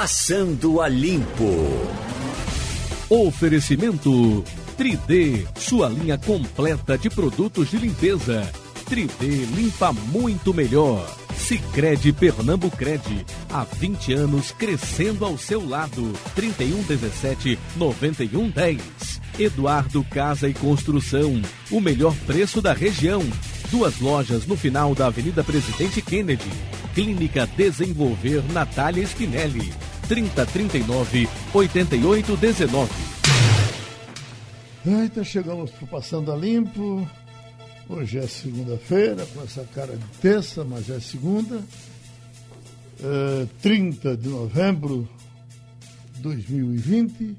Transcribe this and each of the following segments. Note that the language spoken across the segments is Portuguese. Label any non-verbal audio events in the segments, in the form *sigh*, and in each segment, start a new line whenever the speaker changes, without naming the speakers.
Passando a Limpo.
Oferecimento 3D, sua linha completa de produtos de limpeza. 3D limpa muito melhor. Sicredi Pernambucred, há 20 anos crescendo ao seu lado. 3117 9110. Eduardo Casa e Construção, o melhor preço da região. Duas lojas no final da Avenida Presidente Kennedy. Clínica Desenvolver Natália Spinelli. 3039 8819.
Eita, chegamos para Passando a Limpo. Hoje é segunda-feira, com essa cara de terça, mas é segunda. É, 30 de novembro de 2020.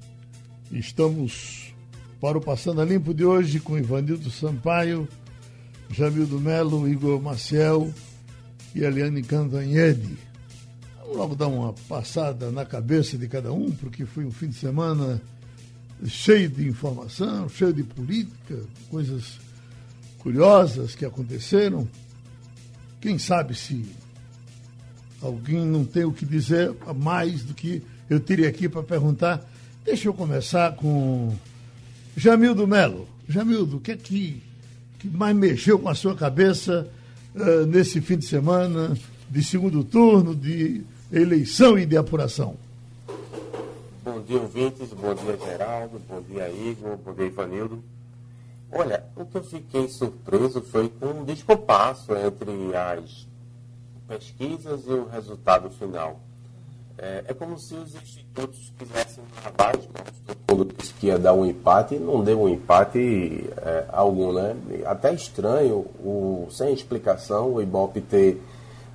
Estamos para o Passando a Limpo de hoje com Ivanildo Sampaio, Jamildo Melo, Igor Maciel e Eliane Cantanhede. Vamos logo dar uma passada na cabeça de cada um, porque foi um fim de semana cheio de informação, cheio de política, coisas curiosas que aconteceram. Quem sabe se alguém não tem o que dizer mais do que eu teria aqui para perguntar. Deixa eu começar com Jamildo Melo. Jamildo, o que é que, que mais mexeu com a sua cabeça uh, nesse fim de semana de segundo turno, de eleição e de apuração?
Bom dia, ouvintes. Bom dia, Geraldo. Bom dia, Igor. Bom dia, Ivanildo. Olha, o que eu fiquei surpreso foi com um descompasso entre as pesquisas e o resultado final. É, é como se os institutos quisessem lavar as mãos. Disse que ia dar um empate e não deu um empate é, algum, né? Até estranho, o, sem explicação, o Ibope ter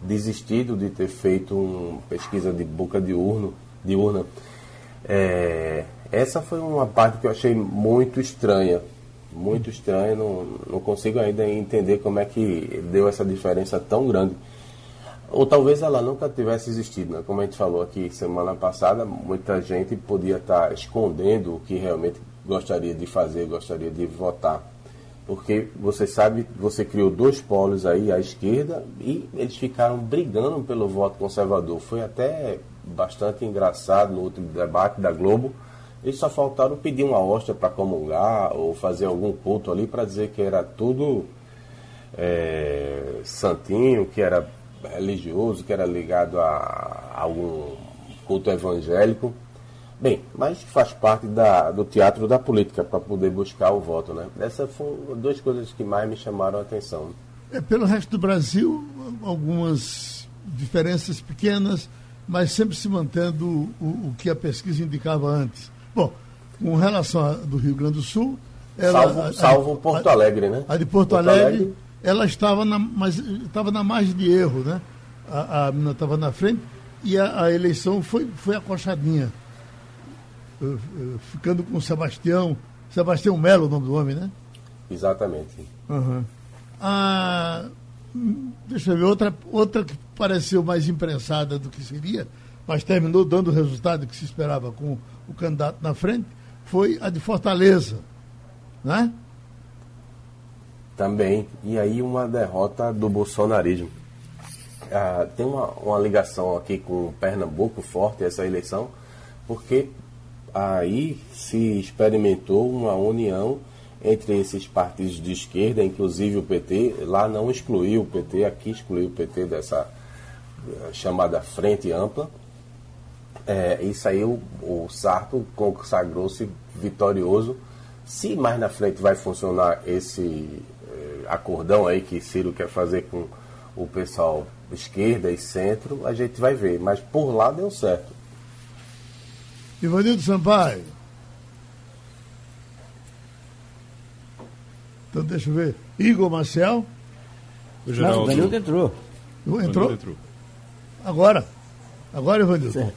desistido de ter feito uma pesquisa de boca de, urno, de urna. É, essa foi uma parte que eu achei muito estranha. Muito estranha, não, não consigo ainda entender como é que deu essa diferença tão grande. Ou talvez ela nunca tivesse existido, né? Como a gente falou aqui semana passada, muita gente podia estar escondendo o que realmente gostaria de fazer, gostaria de votar. Porque você sabe, você criou dois polos aí à esquerda e eles ficaram brigando pelo voto conservador. Foi até bastante engraçado no último debate da Globo. Eles só faltaram pedir uma hóstia para comungar ou fazer algum culto ali para dizer que era tudo é, santinho, que era religioso, que era ligado a, algum culto evangélico. Bem, mas faz parte da, do teatro da política para poder buscar o voto, né? Essas foram duas coisas que mais me chamaram a atenção.
É, pelo resto do Brasil, algumas diferenças pequenas, mas sempre se mantendo o, o que a pesquisa indicava antes. Bom, com relação ao do Rio Grande do Sul,
ela, salvo, a, salvo Porto Alegre, né?
A de Porto, Porto Alegre, Alegre, ela estava na, mas estava na margem de erro, né? A, a menina estava na frente e a, a, eleição foi, foi acochadinha. Ficando com o Sebastião, Sebastião Melo, o nome do homem, né?
Exatamente.
Uhum. Ah, deixa eu ver, outra, outra que pareceu mais imprensada do que seria, mas terminou dando o resultado que se esperava com o candidato na frente, foi a de Fortaleza, né?
Também. E aí uma derrota do bolsonarismo. Ah, tem uma, uma ligação aqui com Pernambuco forte essa eleição, porque aí se experimentou uma união entre esses partidos de esquerda, inclusive o PT. Lá não excluiu o PT, aqui excluiu o PT dessa eh, chamada frente ampla. É, isso aí o, o Sarto consagrou-se vitorioso. Se mais na frente vai funcionar esse é, acordão aí que Ciro quer fazer com o pessoal esquerda e centro, a gente vai ver. Mas por lá deu certo.
Ivanildo Sampaio. Então deixa eu ver. Igor Marcel.
O Geraldo. Danildo entrou.
Entrou? entrou? Agora. Agora, Ivanildo.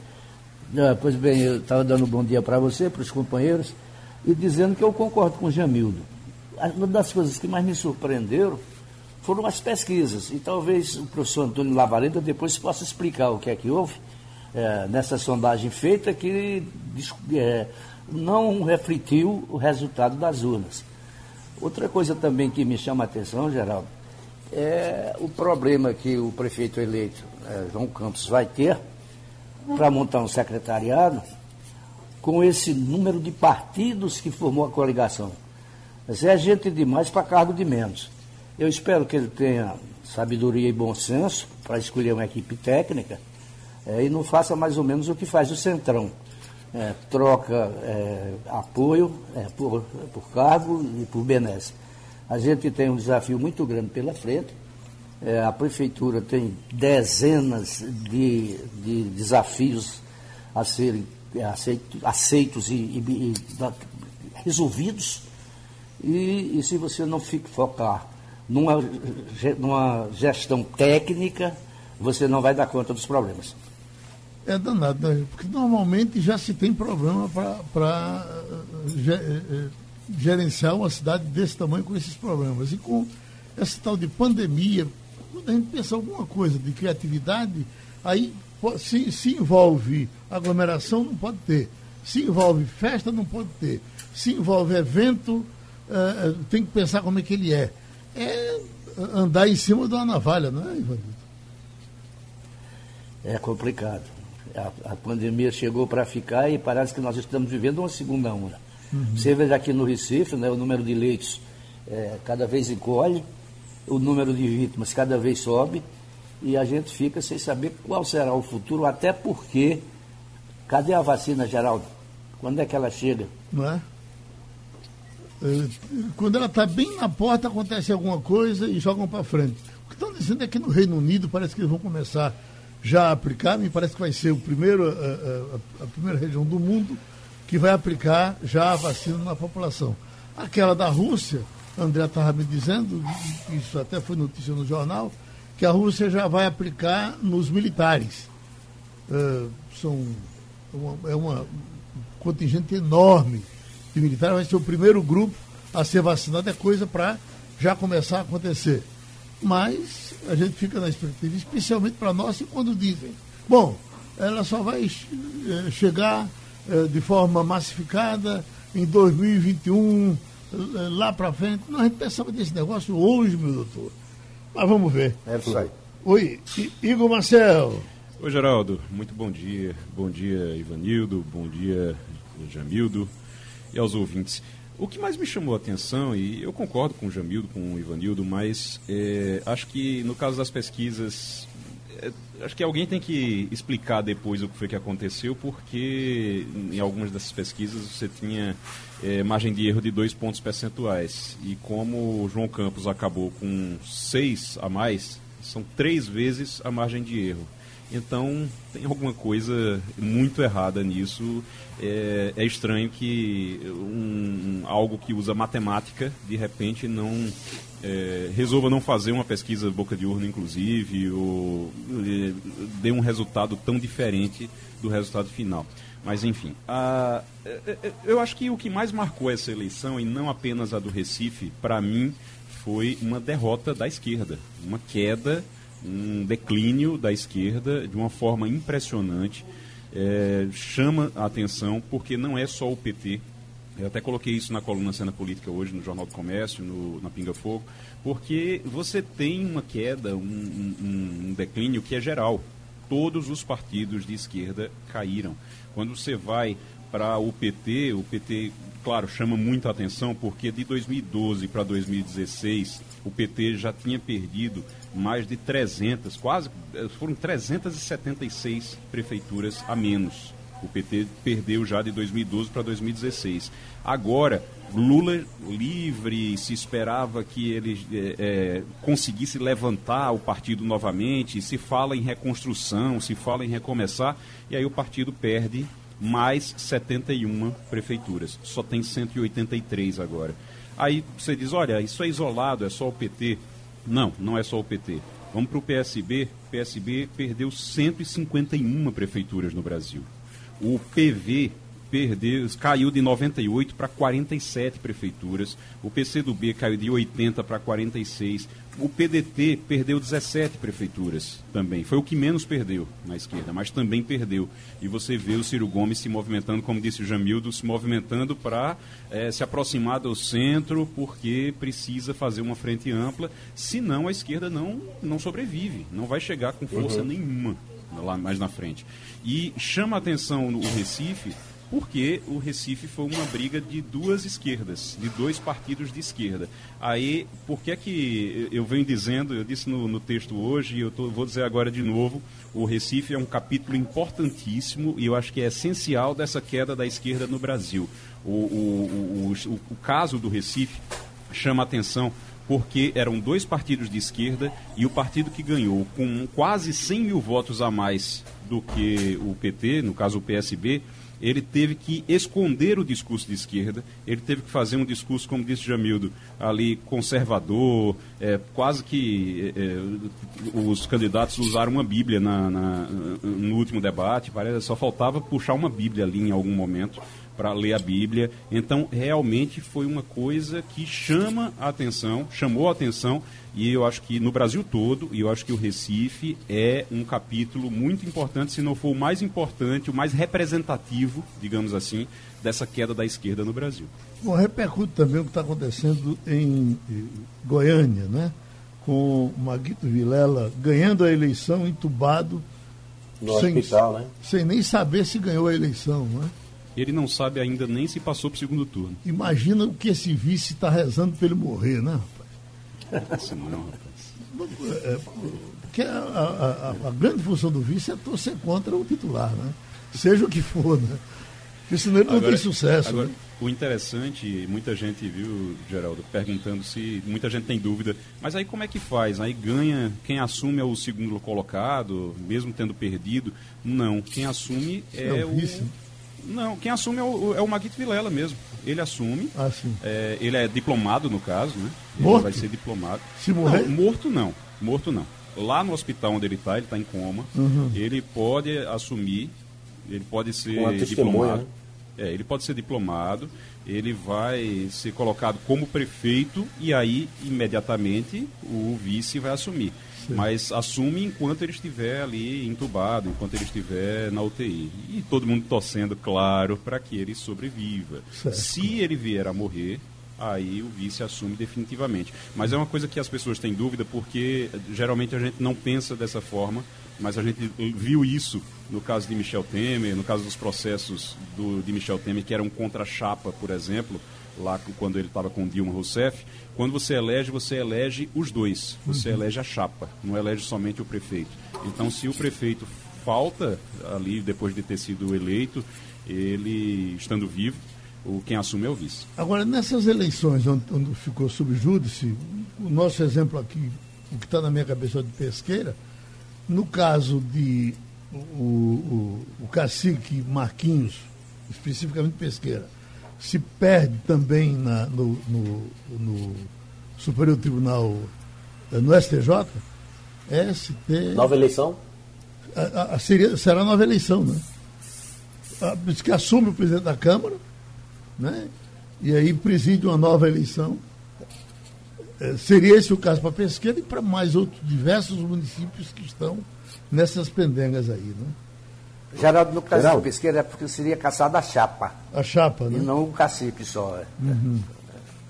Ah, pois bem, eu estava dando um bom dia para você, para os companheiros, e dizendo que eu concordo com o Jamildo. Uma das coisas que mais me surpreenderam foram as pesquisas, e talvez o professor Antônio Lavareda depois possa explicar o que é que houve é, nessa sondagem feita que é, não refletiu o resultado das urnas. Outra coisa também que me chama a atenção, Geraldo, é o problema que o prefeito eleito, é, João Campos, vai ter para montar um secretariado com esse número de partidos que formou a coligação. Mas é gente demais para cargo de menos. Eu espero que ele tenha sabedoria e bom senso para escolher uma equipe técnica é, e não faça mais ou menos o que faz o Centrão. É, troca é, apoio é, por, por cargo e por benesse. A gente tem um desafio muito grande pela frente. É, a prefeitura tem dezenas de, de desafios a serem aceitos, aceitos e, e, e resolvidos. E, e, se você não fica focar numa, numa gestão técnica, você não vai dar conta dos problemas.
É danado, né? porque normalmente já se tem problema para eh, eh, eh, gerenciar uma cidade desse tamanho com esses problemas. E com essa tal de pandemia, quando a gente pensa alguma coisa de criatividade, aí se, se envolve aglomeração, não pode ter. Se envolve festa, não pode ter. Se envolve evento, tem que pensar como é que ele é. É andar em cima de uma navalha, não é, Ivanildo?
É complicado. A, a pandemia chegou para ficar e parece que nós estamos vivendo uma segunda onda. Uhum. Você vê aqui no Recife, né, o número de leitos é, cada vez encolhe, o número de vítimas cada vez sobe e a gente fica sem saber qual será o futuro, até porque cadê a vacina, Geraldo? Quando é que ela chega?
Não é? é quando ela está bem na porta, acontece alguma coisa e jogam para frente. O que estão dizendo é que no Reino Unido parece que eles vão começar já aplicar, me parece que vai ser o primeiro, a, a, a primeira região do mundo que vai aplicar já a vacina na população. Aquela da Rússia, André estava me dizendo, isso até foi notícia no jornal, que a Rússia já vai aplicar nos militares. Uh, são uma, é uma, um contingente enorme de militares, vai ser o primeiro grupo a ser vacinado, é coisa para já começar a acontecer. Mas a gente fica na expectativa, especialmente para nós, quando dizem, bom, ela só vai uh, chegar uh, de forma massificada em 2021, lá para frente. Não, a gente pensava desse negócio hoje, meu doutor. Mas vamos ver.
É isso aí.
Oi, Igor Marcel.
Oi, Geraldo. Muito bom dia. Bom dia, Ivanildo. Bom dia, Jamildo. E aos ouvintes. O que mais me chamou a atenção, e eu concordo com o Jamildo, com o Ivanildo, mas é, acho que no caso das pesquisas, é, acho que alguém tem que explicar depois o que foi que aconteceu, porque em algumas dessas pesquisas você tinha é, margem de erro de dois pontos percentuais. E como o João Campos acabou com seis a mais, são três vezes a margem de erro. Então tem alguma coisa muito errada nisso. É, é estranho que um, algo que usa matemática de repente não é, resolva não fazer uma pesquisa boca de urna, inclusive, ou é, dê um resultado tão diferente do resultado final. Mas enfim, a, é, é, é, eu acho que o que mais marcou essa eleição, e não apenas a do Recife, para mim, foi uma derrota da esquerda, uma queda, um declínio da esquerda de uma forma impressionante. É, chama a atenção porque não é só o PT. Eu até coloquei isso na coluna Cena Política hoje, no Jornal do Comércio, no, na Pinga Fogo, porque você tem uma queda, um, um, um declínio que é geral. Todos os partidos de esquerda caíram. Quando você vai para o PT, o PT, claro, chama muita atenção porque de 2012 para 2016 o PT já tinha perdido mais de 300, quase foram 376 prefeituras a menos. O PT perdeu já de 2012 para 2016. Agora, Lula livre, se esperava que ele é, é, conseguisse levantar o partido novamente, se fala em reconstrução, se fala em recomeçar, e aí o partido perde mais 71 prefeituras. Só tem 183 agora. Aí você diz, olha, isso é isolado, é só o PT. Não, não é só o PT. Vamos para o PSB. O PSB perdeu 151 prefeituras no Brasil. O PV perdeu, caiu de 98 para 47 prefeituras. O PCdoB caiu de 80 para 46. O PDT perdeu 17 prefeituras também. Foi o que menos perdeu na esquerda, mas também perdeu. E você vê o Ciro Gomes se movimentando, como disse o Jamildo, se movimentando para é, se aproximar do centro, porque precisa fazer uma frente ampla. Senão a esquerda não, não sobrevive, não vai chegar com força uhum. nenhuma. lá mais na frente. E chama a atenção o Recife porque o Recife foi uma briga de duas esquerdas, de dois partidos de esquerda. Aí, por que é que eu venho dizendo, eu disse no, no texto hoje, e eu tô, vou dizer agora de novo, o Recife é um capítulo importantíssimo e eu acho que é essencial dessa queda da esquerda no Brasil. O, o, o, o, caso do Recife chama atenção porque eram dois partidos de esquerda e o partido que ganhou com quase 100 mil votos a mais do que o PT, no caso o PSB, ele teve que esconder o discurso de esquerda, ele teve que fazer um discurso, como disse Jamildo, ali conservador, é, quase que é, é os candidatos usaram uma Bíblia na, na, no último debate, parece, só faltava puxar uma Bíblia ali em algum momento para ler a Bíblia. Então, realmente foi uma coisa que chama a atenção, chamou a atenção e eu acho que no Brasil todo, e eu acho que o Recife é um capítulo muito importante, se não for o mais importante, o mais representativo, digamos assim, dessa queda da esquerda no Brasil.
Bom, repercute também o que está acontecendo em Goiânia, né? Com Maguito Vilela ganhando a eleição entubado.
No sem, hospital, né?
Sem nem saber se ganhou a eleição, né?
Ele não sabe ainda nem se passou para o segundo turno.
Imagina o que esse vice está rezando para ele morrer, né?
Isso não, rapaz.
É, porque a, a, a, grande função do vice é torcer contra o titular, né? Seja o que for, né? Porque senão ele não agora, tem sucesso. Agora, né?
O interessante, muita gente viu, Geraldo, perguntando se. Muita gente tem dúvida, mas aí como é que faz? Aí ganha, quem assume é o segundo colocado, mesmo tendo perdido? Não, quem assume é, é o. Vice. Não, quem assume é o, é o Maguito Vilela mesmo. Ele assume.
Ah, sim.
É, ele é diplomado, no caso, né? Ele
morto?
vai ser diplomado.
Se morrer?
Não, morto não. Morto não. Lá no hospital onde ele está, ele está em coma. Uhum. Ele pode assumir, ele pode ser diplomado. Né? É, ele pode ser diplomado, ele vai ser colocado como prefeito e aí imediatamente o vice vai assumir mas assume enquanto ele estiver ali entubado, enquanto ele estiver na UTI. E todo mundo torcendo, claro, para que ele sobreviva. Certo. Se ele vier a morrer, aí o vice assume definitivamente. Mas é uma coisa que as pessoas têm dúvida porque geralmente a gente não pensa dessa forma, mas a gente viu isso no caso de Michel Temer, no caso dos processos do, de Michel Temer, que eram contra chapa, por exemplo, lá quando ele estava com Dilma Rousseff, quando você elege, você elege os dois. Você uhum. elege a chapa, não elege somente o prefeito. Então, se o prefeito falta ali depois de ter sido eleito, ele estando vivo, o quem assume é o vice.
Agora, nessas eleições onde, onde ficou sob júdice, o nosso exemplo aqui, o que está na minha cabeça de pesqueira, no caso de o, o, o cacique Marquinhos, especificamente pesqueira, se perde também na, no, no, no, Superior Tribunal, eh, no STJ, ST...
Nova eleição?
A, a, seria, será nova eleição, né? A, que assume o presidente da Câmara, né? E aí preside uma nova eleição. É, seria esse o caso para Pesqueira e para mais outros diversos municípios que estão nessas pendengas aí, né?
Geraldo, no caso Geraldo. Pesqueira, é porque seria caçada a chapa.
A chapa, né?
E não o cacique só. É.
Uhum.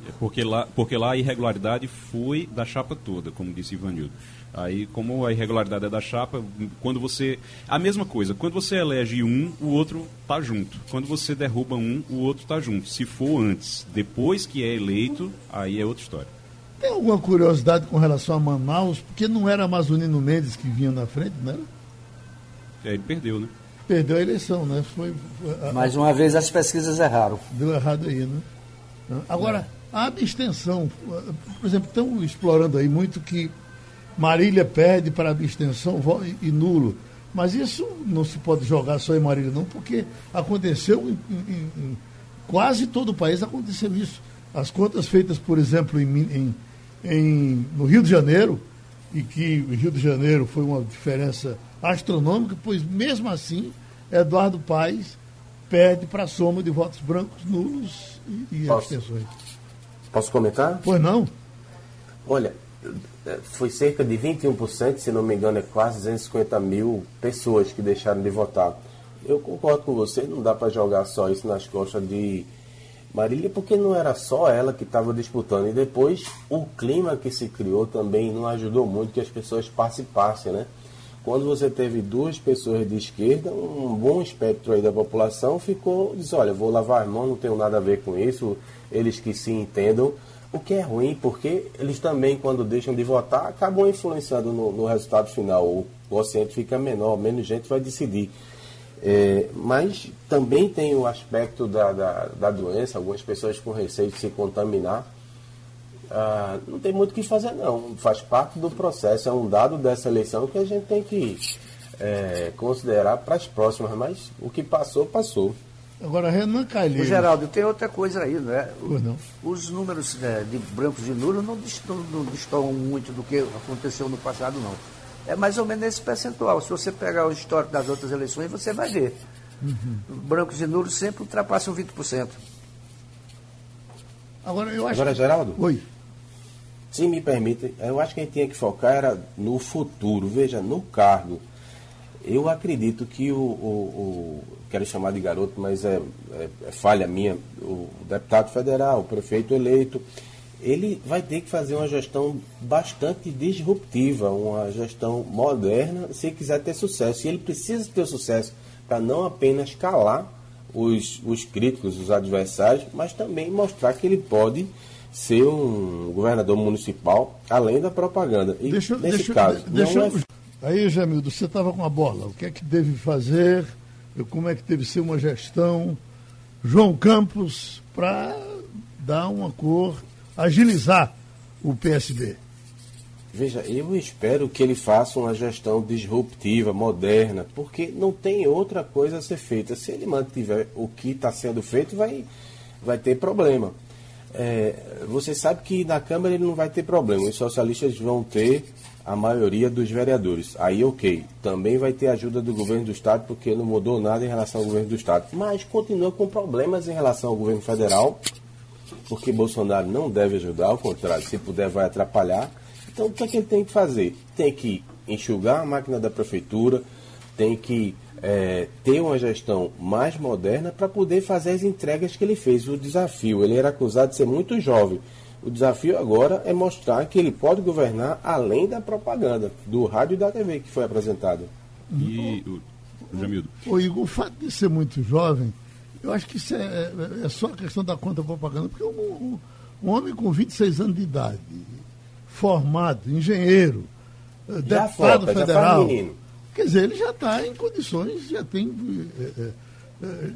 É porque, lá, porque lá a irregularidade foi da chapa toda, como disse Ivanildo. Aí, como a irregularidade é da chapa, quando você. A mesma coisa, quando você elege um, o outro tá junto. Quando você derruba um, o outro tá junto. Se for antes, depois que é eleito, aí é outra história.
Tem alguma curiosidade com relação a Manaus? Porque não era Amazonino Mendes que vinha na frente, não era?
É, ele perdeu, né?
perdeu a eleição, né? Foi,
foi a, Mais uma vez as pesquisas erraram.
Deu errado aí, né? Agora, a abstenção, por exemplo, estão explorando aí muito que Marília perde para abstenção e nulo. Mas isso não se pode jogar só em Marília, não, porque aconteceu em, em, em quase todo o país aconteceu isso. As contas feitas, por exemplo, em, em, no Rio de Janeiro, e que o Rio de Janeiro foi uma diferença astronômica, pois mesmo assim Eduardo Paes perde para a soma de votos brancos, nulos e, e abstenções.
Posso comentar?
Pois não.
Olha, foi cerca de 21%, se não me engano, é quase 250 mil pessoas que deixaram de votar. Eu concordo com você, não dá para jogar só isso nas costas de Marília, porque não era só ela que estava disputando. E depois o clima que se criou também não ajudou muito que as pessoas participassem, né? quando você teve duas pessoas de esquerda, um bom espectro aí da população ficou, diz, olha, vou lavar as mãos, não tenho nada a ver com isso, eles que se entendam, o que é ruim, porque eles também, quando deixam de votar, acabam influenciando no, no resultado final. O quociente fica menor, menos gente vai decidir. É, mas também tem o aspecto da, da, da, doença, algumas pessoas com receio de se contaminar. Ah, não tem muito o que fazer, não. Faz parte do processo, é um dado dessa eleição que a gente tem que é, considerar para as próximas, mas o que passou, passou.
Agora, Renan Calheiros.
O Geraldo, tem outra coisa aí, não é?
não.
Os números né, de brancos e nulos não destoam muito do que aconteceu no passado, não é mais ou menos esse percentual. Se você pegar o histórico das outras eleições, você vai ver. Uhum. Brancos e nulos sempre ultrapassam 20%.
Agora, eu acho Agora, Geraldo?
Oi.
Se me permite, eu acho que a gente tinha que focar era no futuro, veja, no cargo. Eu acredito que o, o, o quero chamar de garoto, mas é, é, é falha minha, o deputado federal, o prefeito eleito, ele vai ter que fazer uma gestão bastante disruptiva, uma gestão moderna, se quiser ter sucesso. E ele precisa ter sucesso para não apenas calar os, os críticos, os adversários, mas também mostrar que ele pode ser um governador municipal além da propaganda. E
deixa,
nesse
deixa,
caso,
deixa, é... Aí, Jamildo, você estava com a bola. O que é que deve fazer? Como é que deve ser uma gestão? João Campos, para dar uma cor agilizar o PSB?
Veja, eu espero que ele faça uma gestão disruptiva, moderna, porque não tem outra coisa a ser feita. Se ele mantiver o que está sendo feito, vai, vai ter problema. É, você sabe que na Câmara ele não vai ter problema. Os socialistas vão ter a maioria dos vereadores. Aí, ok. Também vai ter ajuda do governo do Estado, porque não mudou nada em relação ao governo do Estado. Mas continua com problemas em relação ao governo federal porque Bolsonaro não deve ajudar, ao contrário, se puder vai atrapalhar. Então o que, é que ele tem que fazer? Tem que enxugar a máquina da prefeitura, tem que é, ter uma gestão mais moderna para poder fazer as entregas que ele fez. O desafio, ele era acusado de ser muito jovem. O desafio agora é mostrar que ele pode governar além da propaganda, do rádio e da TV que foi apresentado.
E o, o Jamildo.
O Igor, o fato de ser muito jovem eu acho que isso é, é, é só questão da conta propaganda, porque um, um, homem com 26 anos de idade, formado, engenheiro, eh, já deputado foca, federal, quer dizer, ele já está em condições, já tem, é,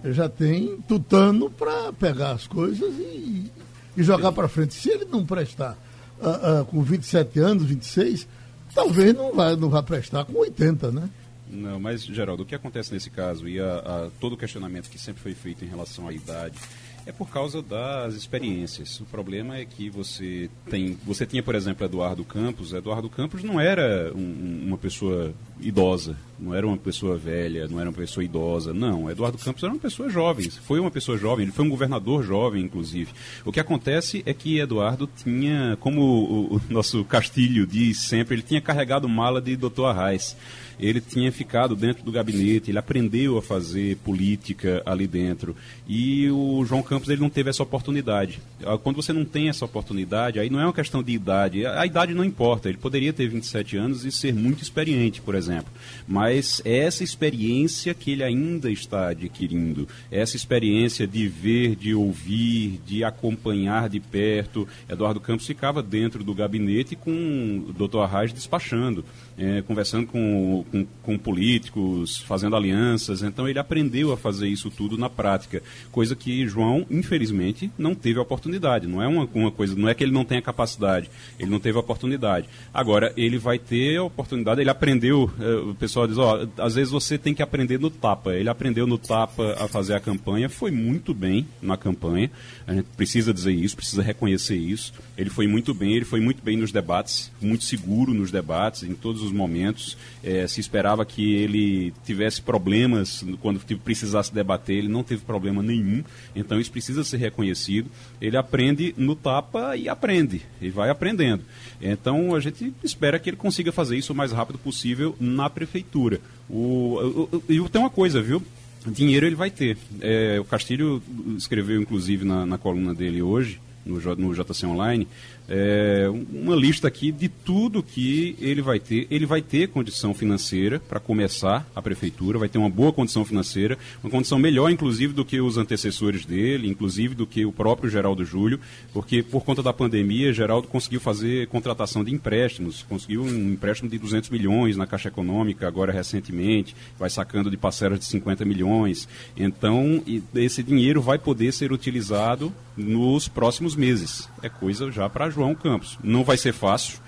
é, já tem tutano para pegar as coisas e, e jogar para frente. Se ele não prestar uh, uh, com 27 anos, 26, talvez não vá, não vá prestar com 80, né?
Não, mas, Geraldo, o que acontece nesse caso e a, a, todo o questionamento que sempre foi feito em relação à idade é por causa das experiências. O problema é que você tem, você tinha, por exemplo, Eduardo Campos. Eduardo Campos não era um, uma pessoa idosa, não era uma pessoa velha, não era uma pessoa idosa. Não, Eduardo Campos era uma pessoa jovem. Foi uma pessoa jovem. Ele foi um governador jovem, inclusive. O que acontece é que Eduardo tinha, como o, o nosso Castilho diz sempre, ele tinha carregado mala de Dr. Arraes ele tinha ficado dentro do gabinete, ele aprendeu a fazer política ali dentro. E o João Campos ele não teve essa oportunidade. Ah, quando você não tem essa oportunidade, aí não é uma questão de idade. A idade não importa. Ele poderia ter 27 anos e ser muito experiente, por exemplo. Mas é essa experiência que ele ainda está adquirindo, é essa experiência de ver, de ouvir, de acompanhar de perto. Eduardo Campos ficava dentro do gabinete com o Dr. Arraes despachando é, conversando com, com, com, políticos, fazendo alianças. Então ele aprendeu a fazer isso tudo na prática, coisa que João, infelizmente, não teve oportunidade. Não é uma, uma coisa, não é que ele não tenha capacidade, ele não teve oportunidade. Agora ele vai ter a oportunidade. Ele aprendeu. É, o pessoal diz, ó, às vezes você tem que aprender no tapa. Ele aprendeu no tapa a fazer a campanha, foi muito bem na campanha. A gente precisa dizer isso, precisa reconhecer isso. Ele foi muito bem, ele foi muito bem nos debates, muito seguro nos debates, em todos os momentos. É, se esperava que ele tivesse problemas quando precisasse debater, ele não teve problema nenhum. Então isso precisa ser reconhecido. Ele aprende no tapa e aprende, e vai aprendendo. Então a gente espera que ele consiga fazer isso o mais rápido possível na prefeitura. O, e tem uma coisa, viu? Dinheiro ele vai ter. É, o Castilho escreveu, inclusive, na, na coluna dele hoje, no, no JC Online, é, uma lista aqui de tudo que ele vai ter. Ele vai ter condição financeira para começar a prefeitura, vai ter uma boa condição financeira, uma condição melhor, inclusive, do que os antecessores dele, inclusive do que o próprio Geraldo Júlio, porque por conta da pandemia, Geraldo conseguiu fazer contratação de empréstimos, conseguiu um empréstimo de 200 milhões na Caixa Econômica, agora recentemente, vai sacando de parcelas de 50 milhões. Então, esse dinheiro vai poder ser utilizado nos próximos meses. É coisa já para João Campos. Não vai ser fácil,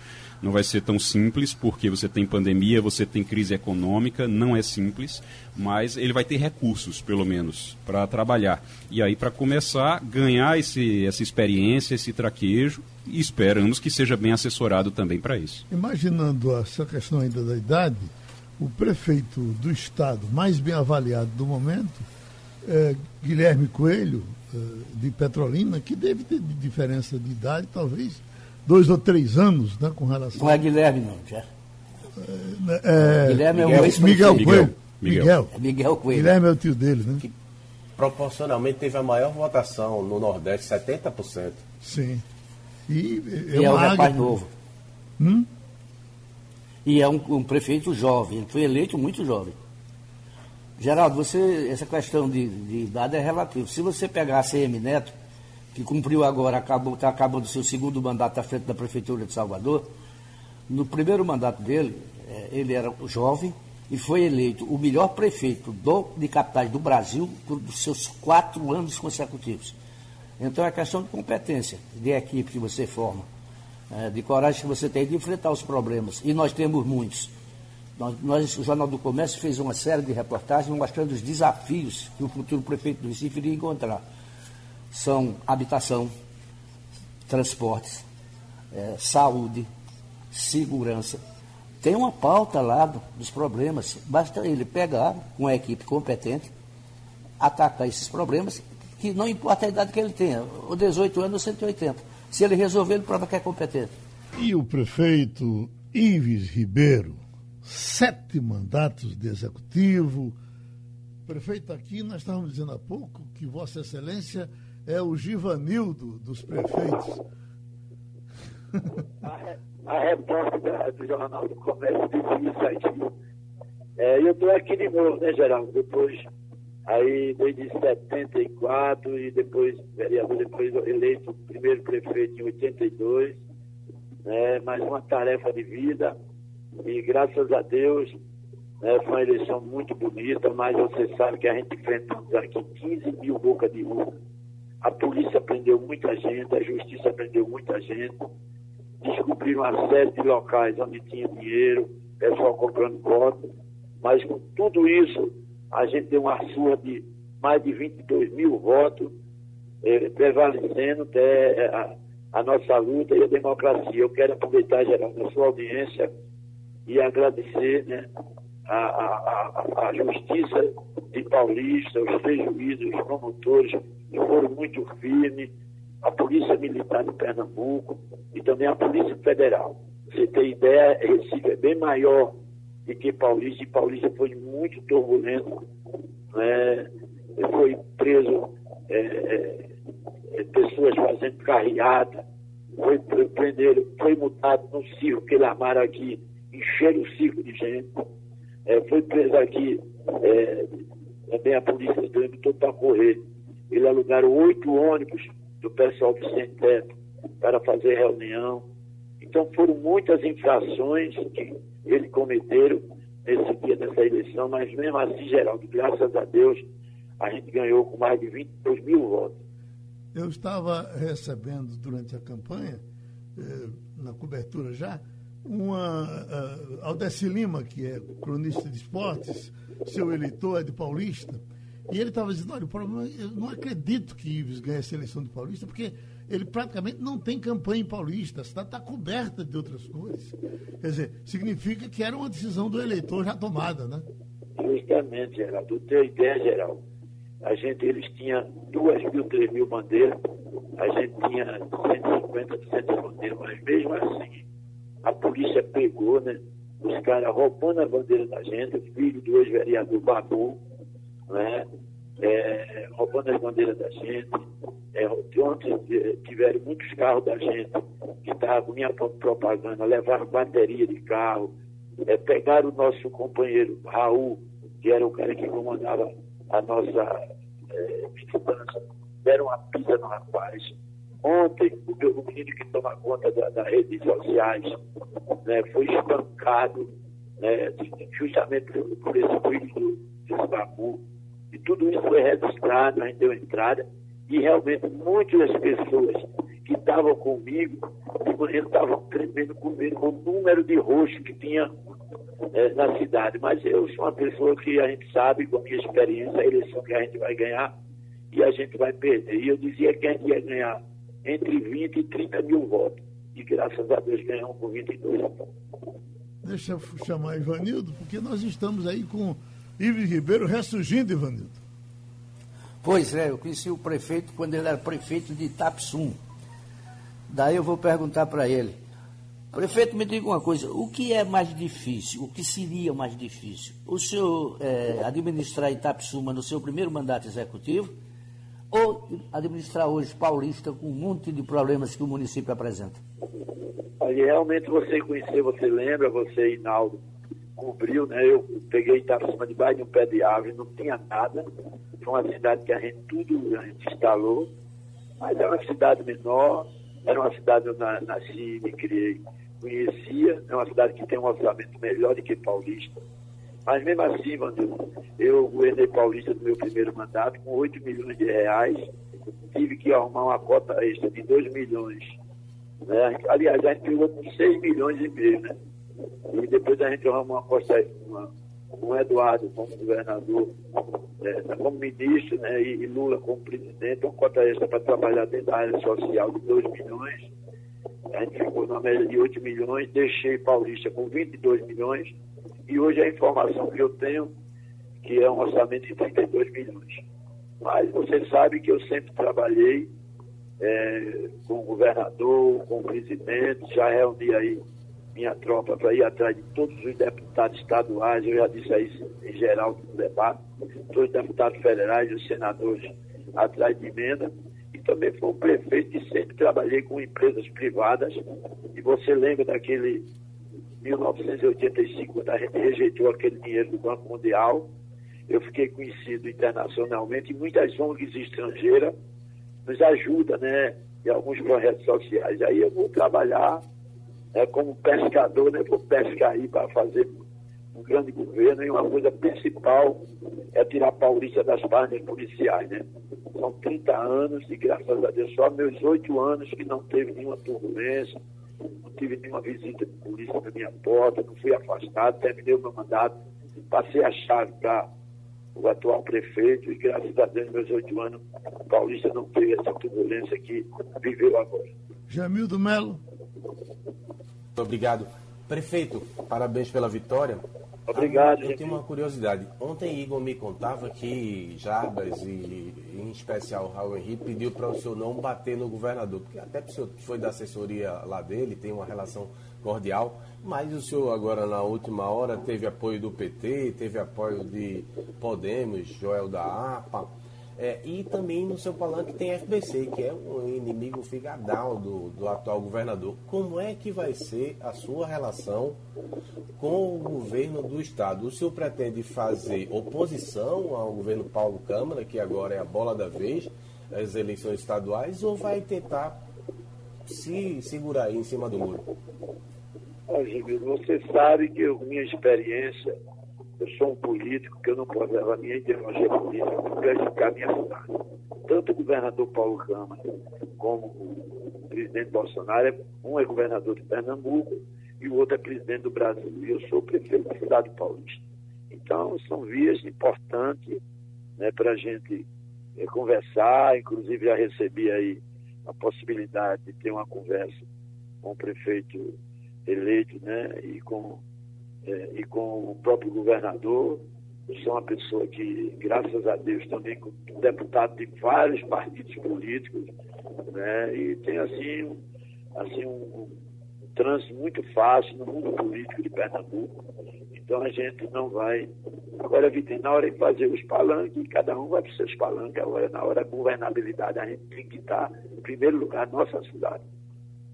não vai ser tão simples, porque você tem pandemia, você tem crise econômica, não é simples, mas ele vai ter recursos, pelo menos, para trabalhar. E aí, para começar, ganhar esse, essa experiência, esse traquejo, e esperamos que seja bem assessorado também para isso.
Imaginando essa questão ainda da idade, o prefeito do estado mais bem avaliado do momento é Guilherme Coelho, é, de Petrolina, que deve ter diferença de idade, talvez dois ou três anos, né, com relação.
Não é Guilherme, não, já.
É,
Guilherme é o
Miguel, Miguel Coelho.
Miguel.
Miguel.
É Miguel Coelho.
Guilherme é o tio dele, né?
Que proporcionalmente teve a maior votação no Nordeste, 70%.
Sim. E é,
E é um
uma
rapaz
águia.
novo.
Hum?
E é um, um prefeito jovem, ele foi eleito muito jovem. Geraldo, você, essa questão de, de idade é relativa. Se você pegar a CM Neto, que cumpriu agora, acabou, está acabando seu segundo mandato à frente da Prefeitura de Salvador, no primeiro mandato dele, eh, ele era jovem e foi eleito o melhor prefeito do, de capitais do Brasil por seus quatro anos consecutivos. Então é questão de competência, de equipe que você forma, eh, de coragem que você tem de enfrentar os problemas. E nós temos muitos. Nós, nós, o Jornal do Comércio fez uma série de reportagens mostrando os desafios que o futuro prefeito do Recife iria encontrar. São habitação, transportes, eh, saúde, segurança. Tem uma pauta lá do- dos problemas. Basta ele pegar com a equipe competente, atacar esses problemas, que não importa a idade que ele tenha, ou 18 anos ou 180. Se ele resolver, ele prova que é competente.
E o prefeito Ives Ribeiro, sete mandatos de executivo. Prefeito, aqui nós estávamos dizendo há pouco que Vossa Excelência é o Givanildo dos prefeitos.
a, a repórter do Jornal do Comércio disse isso aí. É, eu estou aqui de novo, né, Geraldo? Depois, aí desde 74 e depois, vereador, depois eleito primeiro prefeito em 82, né, mais uma tarefa de vida e graças a Deus né, foi uma eleição muito bonita, mas você sabe que a gente enfrentamos aqui 15 mil bocas de urna. A polícia prendeu muita gente, a justiça prendeu muita gente descobriram uma série de locais onde tinha dinheiro, pessoal comprando voto, mas com tudo isso, a gente deu uma surra de mais de 22 mil votos, eh, prevalecendo até a, a nossa luta e a democracia. Eu quero aproveitar, Geraldo, a sua audiência e agradecer né, a, a, a, justiça de Paulista, os três juízes, os promotores, que foram muito firmes, a Polícia Militar de Pernambuco e também a Polícia Federal. Você tem ideia, Recife é bem maior do que Paulista, e Paulista foi muito turbulento. Né? Foi preso é, é, é, pessoas fazendo carreata, foi pre- prenderam, foi multado no circo que eles armaram aqui, encheram o circo de gente. É, foi preso aqui, é, também a polícia dando todo para correr. Eles alugaram oito ônibus do pessoal do Teto para fazer reunião. Então foram muitas infrações que eles cometeram nesse dia dessa eleição, mas mesmo assim, Geraldo, graças a Deus, a gente ganhou com mais de 22 mil votos.
Eu estava recebendo durante a campanha, eh, na cobertura já, uma uh, Aldeci Lima, que é cronista de esportes, seu eleitor é de Paulista, e ele estava dizendo, olha, o problema, eu não acredito que Ives ganhe essa eleição de Paulista, porque ele praticamente não tem campanha em Paulista, a cidade está coberta de outras cores. Quer dizer, significa que era uma decisão do eleitor já tomada, né?
Justamente, Geraldo. Tu tem ideia, Geraldo? A gente, eles tinham duas mil, três mil bandeiras, a gente tinha 150, 200 bandeiras, mas mesmo assim, a polícia pegou, né? Os caras roubando a bandeira da gente, filho do ex-vereador Babu, né? É, roubando as bandeiras da gente. É, ontem é, tiveram muitos carros da gente que estavam minha propaganda, levaram bateria de carro, é, pegaram o nosso companheiro Raul, que era o cara que comandava a nossa é, militância, deram uma pizza no rapaz. Ontem, o, menino que toma conta das da redes sociais né, foi espancado né, justamente por, esse espírito desse babu. E tudo isso foi registrado, a gente deu entrada, e realmente muitas pessoas que estavam comigo, de manhã estavam tremendo com com o número de roxos que tinha é, na cidade. Mas eu sou uma pessoa que a gente sabe, com a minha experiência, a eleição que a gente vai ganhar e a gente vai perder. E eu dizia que a gente ia ganhar entre 20 e 30 mil votos. E graças a Deus ganhamos com 22 votos.
Deixa eu chamar Ivanildo, porque nós estamos aí com Ives Ribeiro ressurgindo, Ivanildo.
Pois é, eu conheci o prefeito quando ele era prefeito de Itapsum. Daí eu vou perguntar para ele. Prefeito, me diga uma coisa, o que é mais difícil, o que seria mais difícil? O senhor é, administrar Itapsuma no seu primeiro mandato executivo ou administrar hoje Paulista com um monte de problemas que o município apresenta?
Aí realmente você conheceu, você lembra, você, Inaldo, cobriu, né? Eu peguei Itapsuma debaixo de um pé de árvore, não tinha nada. Foi uma cidade que a gente tudo a gente instalou, mas era uma cidade menor, era uma cidade onde eu nasci, me criei, conhecia, é uma cidade que tem um orçamento melhor do que Paulista. Mas mesmo assim, Vandil, eu governei Paulista no meu primeiro mandato com 8 milhões de reais, tive que arrumar uma cota extra de 2 milhões. Né? Aliás, a gente pegou com 6 milhões e meio, né? E depois a gente arrumou uma cota uma, com Eduardo como governador, é, como ministro, né? E, e, Lula como presidente, uma cota extra para trabalhar dentro da área social de 2 milhões. A gente ficou na média de 8 milhões, deixei Paulista com 22 milhões e hoje a informação que eu tenho que é um orçamento de 32 milhões. Mas você sabe que eu sempre trabalhei é, com o governador, com o presidente, já reuni aí minha tropa para ir atrás de todos os deputados estaduais, eu já disse aí em geral no debate, todos os deputados federais os senadores atrás de emenda. E também fui um prefeito e sempre trabalhei com empresas privadas. E você lembra daquele 1985, quando a gente rejeitou aquele dinheiro do Banco Mundial, eu fiquei conhecido internacionalmente e muitas ONGs estrangeiras nos ajudam, né, em alguns projetos sociais. Aí eu vou trabalhar né, como pescador, né, vou pescar aí para fazer um grande governo e uma coisa principal é tirar a Paulista das páginas policiais, né? São 30 anos e graças a Deus só meus oito anos que não teve nenhuma turbulência, não tive nenhuma visita de polícia na minha porta, não fui afastado, terminei o meu mandato, passei a chave para o atual prefeito e graças a Deus, meus oito anos, o Paulista não teve essa turbulência que viveu agora.
Jamildo Melo.
Muito obrigado. Prefeito, parabéns pela vitória.
Obrigado.
Ah, eu tenho uma curiosidade. Ontem Igor me contava que Jarbas e em especial Raul Henrique pediu para o senhor não bater no governador, porque até o senhor foi da assessoria lá dele, tem uma relação cordial, mas o senhor agora na última hora teve apoio do PT, teve apoio de Podemos, Joel da APA. É, e também no seu palanque tem FBC, que é um inimigo figadal do, do atual governador. Como é que vai ser a sua relação com o governo do Estado? O senhor pretende fazer oposição ao governo Paulo Câmara, que agora é a bola da vez, as eleições estaduais, ou vai tentar se segurar aí em cima do muro?
Olha, você sabe que a minha experiência eu sou um político que eu não posso levar minha ideologia política para prejudicar minha cidade. Tanto o governador Paulo Câmara como o presidente Bolsonaro, um é governador de Pernambuco e o outro é presidente do Brasil. E eu sou prefeito da cidade paulista. Então, são vias importantes né, para a gente é, conversar. Inclusive, já recebi aí a possibilidade de ter uma conversa com o prefeito eleito né, e com é, e com o próprio governador. Eu sou uma pessoa que, graças a Deus, também deputado de vários partidos políticos, né, e tem assim, assim um, um trânsito muito fácil no mundo político de Pernambuco. Então a gente não vai Agora, Vitor, na hora de fazer os palanques, cada um vai para os seus palanques. Agora, na hora da governabilidade, a gente tem que estar, em primeiro lugar, nossa cidade.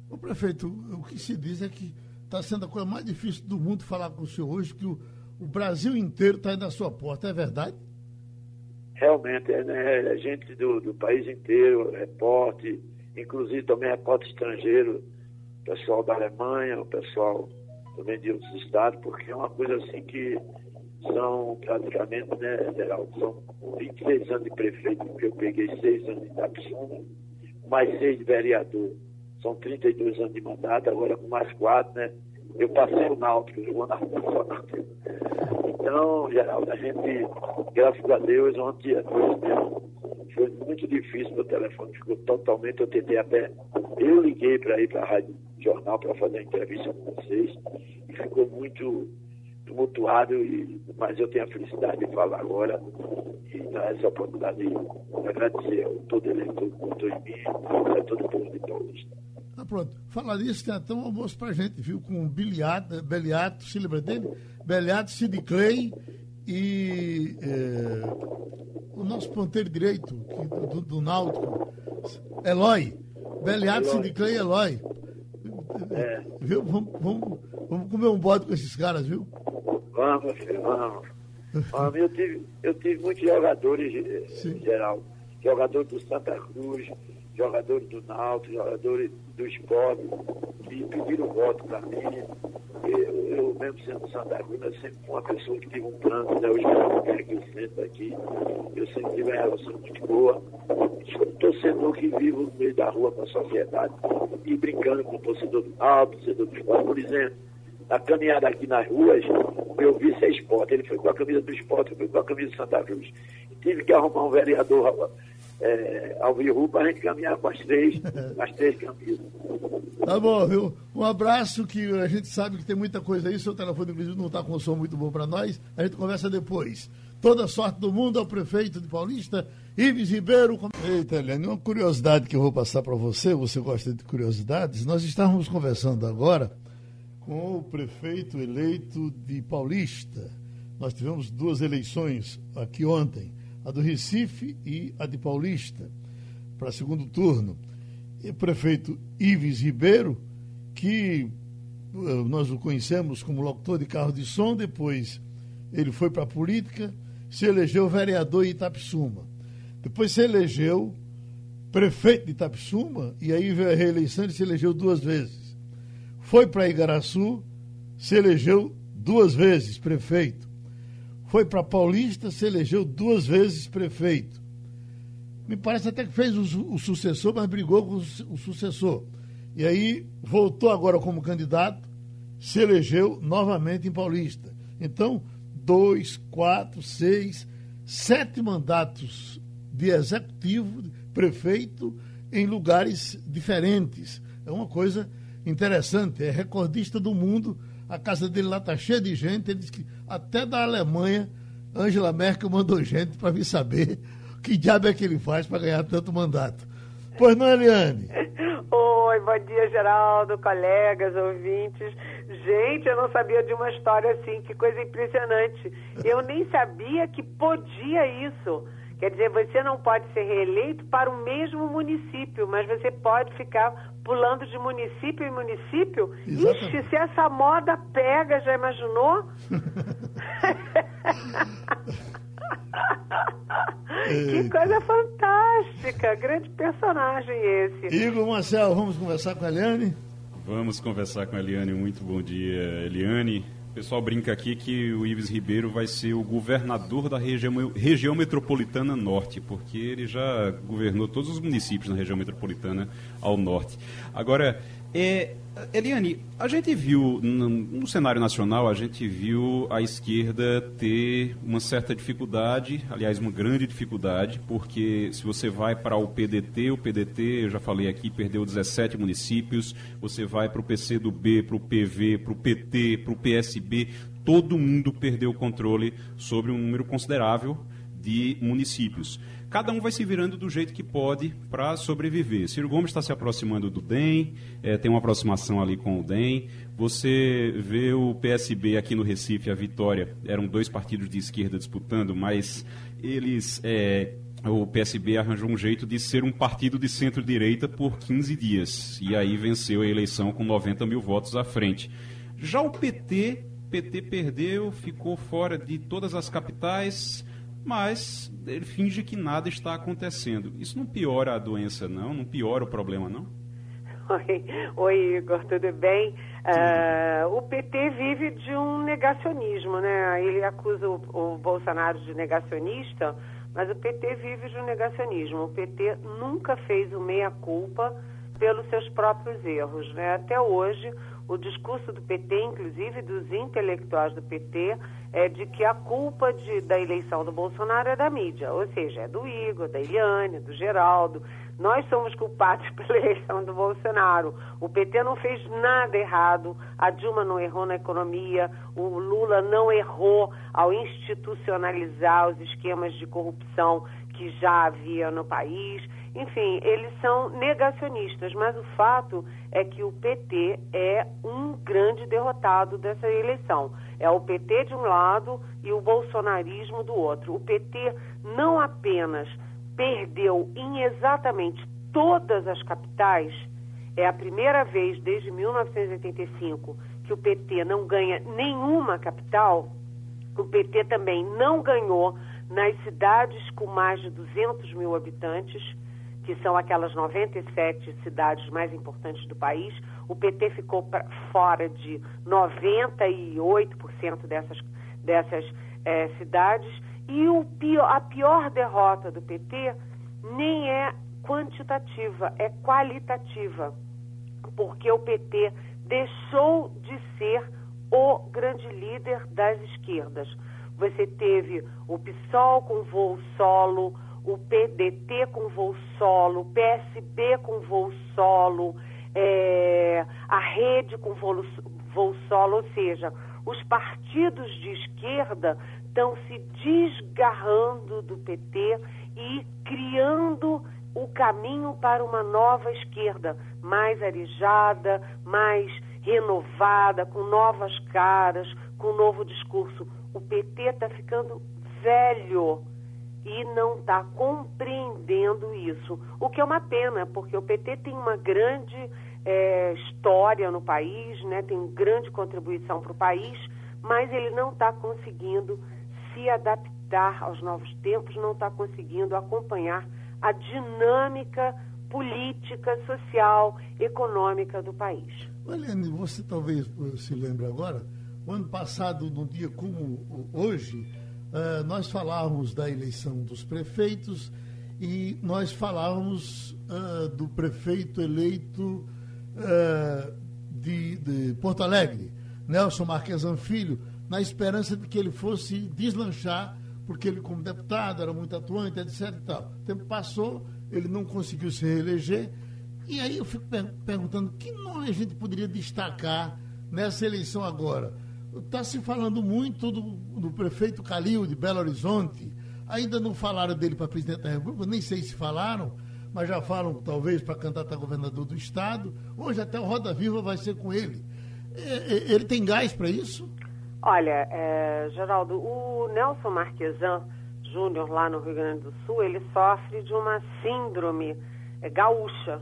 O prefeito, o que se diz é que está sendo a coisa mais difícil do mundo falar com o senhor hoje, que o, o Brasil inteiro está na sua porta, é verdade?
Realmente, é, né, é gente do, do país inteiro, repórter, inclusive também repórter estrangeiro, pessoal da Alemanha, o pessoal também de outros estados, porque é uma coisa assim que são praticamente, né, Geraldo, são 26 anos de prefeito, porque eu peguei 6 anos de Itapsuma, mais 6 de vereador são 32 anos de mandato, agora com mais quatro, né? Eu passei o Náutico, na Náutico. Então, Geraldo, a gente, graças a Deus, ontem à noite foi muito difícil, meu telefone ficou totalmente, eu tentei até, eu liguei para ir para a Rádio Jornal para fazer a entrevista com vocês, e ficou muito tumultuado, e, mas eu tenho a felicidade de falar agora e dar essa oportunidade de agradecer a todo eleitor que votou em mim, a todo o povo de Paulista.
Ah, pronto. Falar nisso, tem até um almoço pra gente, viu? Com Biliato, Beliato, se lembra dele? Beliato, Sid Clay e é, o nosso ponteiro direito que, do, do, Náutico, Eloy. Beliato, Sid Clay e Eloy. É. Viu? Vamos, vamos, vamos comer um bode com esses caras, viu?
Vamos, filho, vamos. *laughs* vamos. Eu, tive, eu tive muitos jogadores, Sim. em geral. Jogador do Santa Cruz, jogadores do Náutico, jogadores do esporte, que pediram voto para mim. Eu, eu, mesmo sendo Santa Cruz, sempre uma pessoa que tive um plano, né? hoje eu sento aqui, eu sempre tive uma relação muito boa. Sou um torcedor que vivo no meio da rua com a sociedade e brincando com o torcedor do Náutico, torcedor do esporte, por exemplo. Na caminhada aqui nas ruas, meu vice é esporte. Ele foi com a camisa do esporte, eu fui com a camisa do Santa Cruz. Tive que arrumar um vereador é, Alvirru para a gente caminhar com as três, *laughs* as três camisas.
Tá bom, viu? Um abraço que a gente sabe que tem muita coisa aí. Seu telefone, inclusive, não está com um som muito bom para nós. A gente conversa depois. Toda sorte do mundo ao prefeito de Paulista, Ives Ribeiro. Eita, Helene, uma curiosidade que eu vou passar para você, você gosta de curiosidades. Nós estávamos conversando agora com o prefeito eleito de Paulista. Nós tivemos duas eleições aqui ontem a do Recife e a de Paulista, para segundo turno. E o prefeito Ives Ribeiro, que eh, nós o conhecemos como locutor de carro de som, depois ele foi para a política, se elegeu vereador em Itapsuma. Depois se elegeu prefeito de Itapsuma, e aí veio a reeleição, ele se elegeu duas vezes. Foi para Igaraçu, se elegeu duas vezes prefeito foi para Paulista, se elegeu duas vezes prefeito. Me parece até que fez o, o sucessor, mas brigou com o, o sucessor. E aí voltou agora como candidato, se elegeu novamente em Paulista. Então, dois, quatro, seis, sete mandatos de executivo, prefeito, em lugares diferentes. É uma coisa interessante, é recordista do mundo a casa dele lá está cheia de gente. Ele disse que até da Alemanha, Angela Merkel mandou gente para vir saber que diabo é que ele faz para ganhar tanto mandato. Pois não, Eliane? *laughs*
Oi, bom dia, Geraldo, colegas, ouvintes. Gente, eu não sabia de uma história assim, que coisa impressionante. Eu nem sabia que podia isso. Quer dizer, você não pode ser reeleito para o mesmo município, mas você pode ficar pulando de município em município. Exatamente. Ixi, se essa moda pega, já imaginou? *laughs* que coisa fantástica! Grande personagem esse.
Igor Marcel, vamos conversar com a Eliane?
Vamos conversar com a Eliane. Muito bom dia, Eliane. O pessoal brinca aqui que o Ives Ribeiro vai ser o governador da região, região metropolitana norte, porque ele já governou todos os municípios na região metropolitana ao norte. Agora, é, Eliane, a gente viu no, cenário nacional, a gente viu a esquerda ter uma certa dificuldade, aliás, uma grande dificuldade, porque se você vai para o PDT, o PDT, eu já falei aqui, perdeu 17 municípios, você vai para o PCdoB, para o PV, para o PT, para o PSB, todo mundo perdeu o controle sobre um número considerável de municípios. Cada um vai se virando do jeito que pode para sobreviver. Ciro Gomes está se aproximando do DEM, é, tem uma aproximação ali com o DEM. Você vê o PSB aqui no Recife, a Vitória, eram dois partidos de esquerda disputando, mas eles. É, o PSB arranjou um jeito de ser um partido de centro-direita por 15 dias. E aí venceu a eleição com 90 mil votos à frente. Já o PT, PT perdeu, ficou fora de todas as capitais, mas ele finge que nada está acontecendo. Isso não piora a doença, não? Não piora o problema, não?
Oi, Oi Igor, tudo bem? Uh, o PT vive de um negacionismo, né? Ele acusa o, o Bolsonaro de negacionista, mas o PT vive de um negacionismo. O PT nunca fez o meia-culpa pelos seus próprios erros, né? Até hoje, o discurso do PT, inclusive dos intelectuais do PT, é de que a culpa de, da eleição do Bolsonaro é da mídia, ou seja, é do Igor, da Eliane, do Geraldo. Nós somos culpados *laughs* pela eleição do Bolsonaro. O PT não fez nada errado, a Dilma não errou na economia, o Lula não errou ao institucionalizar os esquemas de corrupção que já havia no país. Enfim, eles são negacionistas, mas o fato é que o PT é um grande derrotado dessa eleição. É o PT de um lado e o bolsonarismo do outro. O PT não apenas perdeu em exatamente todas as capitais, é a primeira vez desde 1985 que o PT não ganha nenhuma capital, o PT também não ganhou nas cidades com mais de 200 mil habitantes que são aquelas 97 cidades mais importantes do país, o PT ficou pra, fora de 98% dessas, dessas é, cidades. E o pior, a pior derrota do PT nem é quantitativa, é qualitativa, porque o PT deixou de ser o grande líder das esquerdas. Você teve o PSOL com voo solo, o PDT com voo solo, o PSB com voo solo, é, a rede com voo, voo solo, ou seja, os partidos de esquerda estão se desgarrando do PT e criando o caminho para uma nova esquerda, mais arejada, mais renovada, com novas caras, com novo discurso. O PT está ficando velho e não está compreendendo isso. O que é uma pena, porque o PT tem uma grande é, história no país, né, tem grande contribuição para o país, mas ele não está conseguindo se adaptar aos novos tempos, não está conseguindo acompanhar a dinâmica política, social, econômica do país.
Eliane, você talvez se lembre agora, o ano passado, num dia como hoje, uh, nós falávamos da eleição dos prefeitos e nós falávamos uh, do prefeito eleito uh, de, de, Porto Alegre, Nelson Marquesan Filho, na esperança de que ele fosse deslanchar, porque ele, como deputado, era muito atuante, etc. E tal. O tempo passou, ele não conseguiu se reeleger. E aí eu fico per perguntando que nome a gente poderia destacar nessa eleição agora Está se falando muito do, do prefeito Calil de Belo Horizonte. Ainda não falaram dele para presidente da República, nem sei se falaram, mas já falam talvez para candidato a governador do estado. Hoje até o Roda Viva vai ser com ele. Ele tem gás para isso?
Olha, é, Geraldo, o Nelson Marquesan Júnior lá no Rio Grande do Sul, ele sofre de uma síndrome é, gaúcha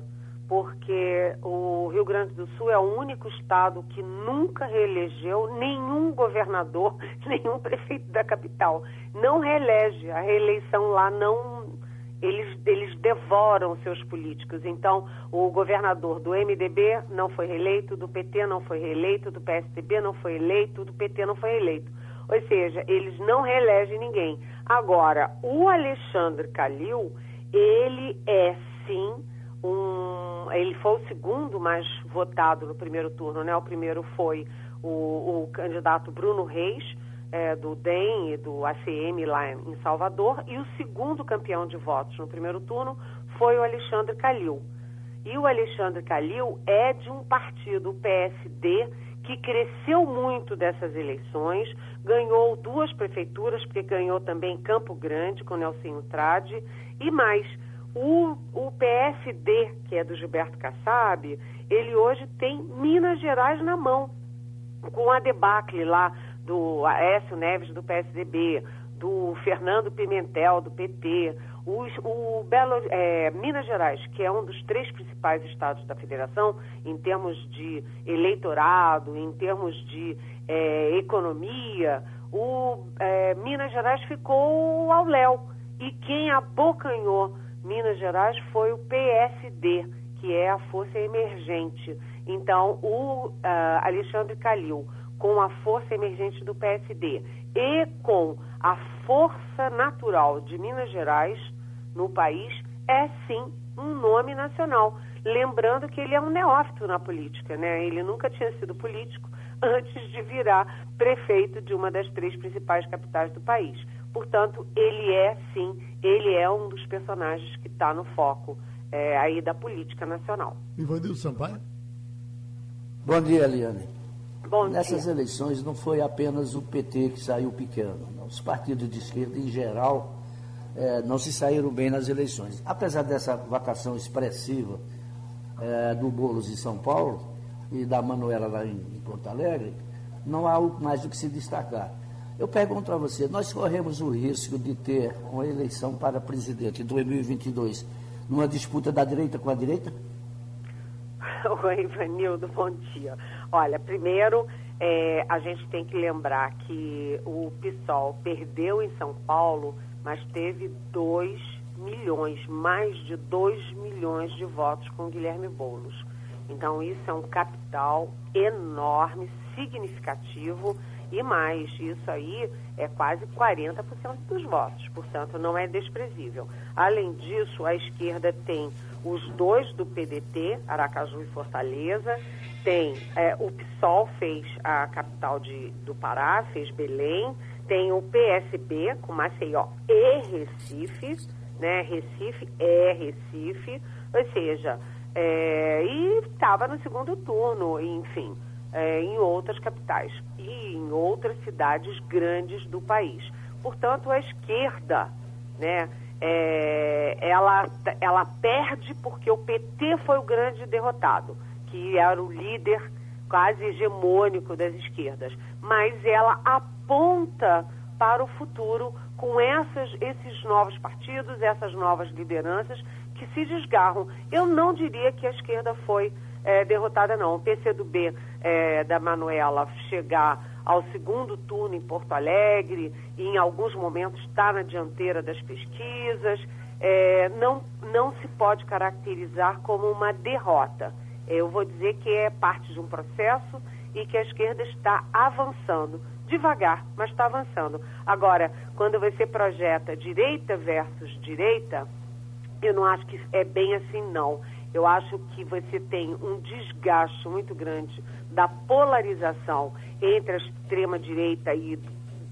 porque o Rio Grande do Sul é o único estado que nunca reelegeu nenhum governador, *laughs* nenhum prefeito da capital. Não reelege. A reeleição lá não. Eles, eles devoram seus políticos. Então, o governador do MDB não foi reeleito, do PT não foi reeleito, do PSDB não foi eleito, do PT não foi eleito. Ou seja, eles não reelegem ninguém. Agora, o Alexandre Calil, ele é sim um, ele foi o segundo mais votado no primeiro turno, né? O primeiro foi o, o candidato Bruno Reis, é, do DEM e do ACM lá em Salvador, e o segundo campeão de votos no primeiro turno foi o Alexandre Calil. E o Alexandre Calil é de um partido, o PSD, que cresceu muito dessas eleições, ganhou duas prefeituras, porque ganhou também Campo Grande com Nelson Trade, e mais, o, o PSD, que é do Gilberto Kassab, ele hoje tem Minas Gerais na mão, com a debacle lá do Aécio Neves do PSDB, do Fernando Pimentel do PT, os, o Belo, é, Minas Gerais, que é um dos três principais estados da federação em termos de eleitorado, em termos de é, economia, o é, Minas Gerais ficou ao léu. E quem abocanhou Minas Gerais foi o PSD, que é a força emergente. Então, o uh, Alexandre Calil, com a força emergente do PSD e com a força natural de Minas Gerais no país, é sim um nome nacional. Lembrando que ele é um neófito na política, né? Ele nunca tinha sido político *laughs* antes de virar prefeito de uma das três principais capitais do país. Portanto, ele é sim, ele é um dos personagens que está no foco é, aí da política nacional.
Ivanildo Sampaio?
Bom dia, Eliane.
Bom
Nessas
dia.
eleições não foi apenas o PT que saiu pequeno. Os partidos de esquerda, em geral, eh, não se saíram bem nas eleições. Apesar dessa vacação expressiva eh, do Boulos em São Paulo e da Manuela lá em, em Porto Alegre, não há mais do que se destacar. Eu pergunto a você, nós corremos o risco de ter uma eleição para presidente em 2022 numa disputa da direita com a direita? *laughs*
Oi, Ivanildo, bom dia. Olha, primeiro, é, a gente tem que lembrar que o PSOL perdeu em São Paulo, mas teve 2 milhões, mais de 2 milhões de votos com Guilherme Boulos. Então, isso é um capital enorme, significativo e mais, isso aí é quase 40% dos votos, portanto, não é desprezível. Além disso, a esquerda tem os dois do PDT, Aracaju e Fortaleza, tem é, o PSOL fez a capital de, do Pará, fez Belém, tem o PSB com Maceió e Recife, né? Recife é Recife, ou seja, é, e estava no segundo turno, enfim, é, em outras capitais e em outras cidades grandes do país. Portanto, a esquerda, né? É, ela, ela perde porque o PT foi o grande derrotado que era o líder quase hegemônico das esquerdas, mas ela aponta para o futuro com essas, esses novos partidos, essas novas lideranças que se desgarram. Eu não diria que a esquerda foi é, derrotada, não. O PCdoB é, da Manuela chegar ao segundo turno em Porto Alegre e em alguns momentos está na dianteira das pesquisas, é, não, não se pode caracterizar como uma derrota eu vou dizer que é parte de um processo e que a esquerda está avançando, devagar, mas está avançando. Agora, quando você projeta direita versus direita, eu não acho que é bem assim, não. Eu acho que você tem um desgaste muito grande da polarização entre a extrema-direita e do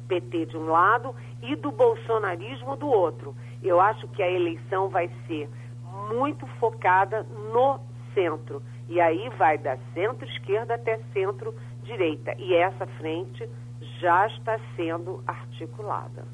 PT de um lado e do bolsonarismo do outro. Eu acho que a eleição vai ser muito focada no centro. E aí vai da centro-esquerda até centro-direita. E essa frente já está sendo articulada.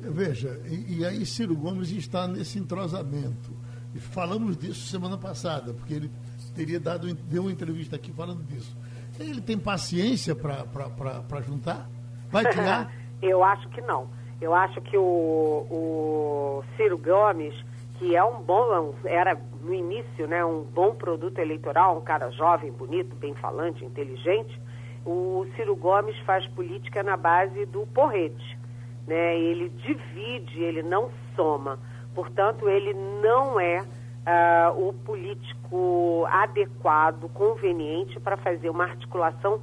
Veja, e, e, aí Ciro Gomes está nesse entrosamento. E falamos disso semana passada, porque ele teria dado deu uma entrevista aqui falando disso. Ele tem paciência para juntar? Vai tirar? *laughs*
Eu acho que não. Eu acho que o, o Ciro Gomes que é um bom, era no início, né, um bom produto eleitoral, um cara jovem, bonito, bem falante, inteligente. O Ciro Gomes faz política na base do porrete, né? Ele divide, ele não soma. Portanto, ele não é uh, o político adequado, conveniente para fazer uma articulação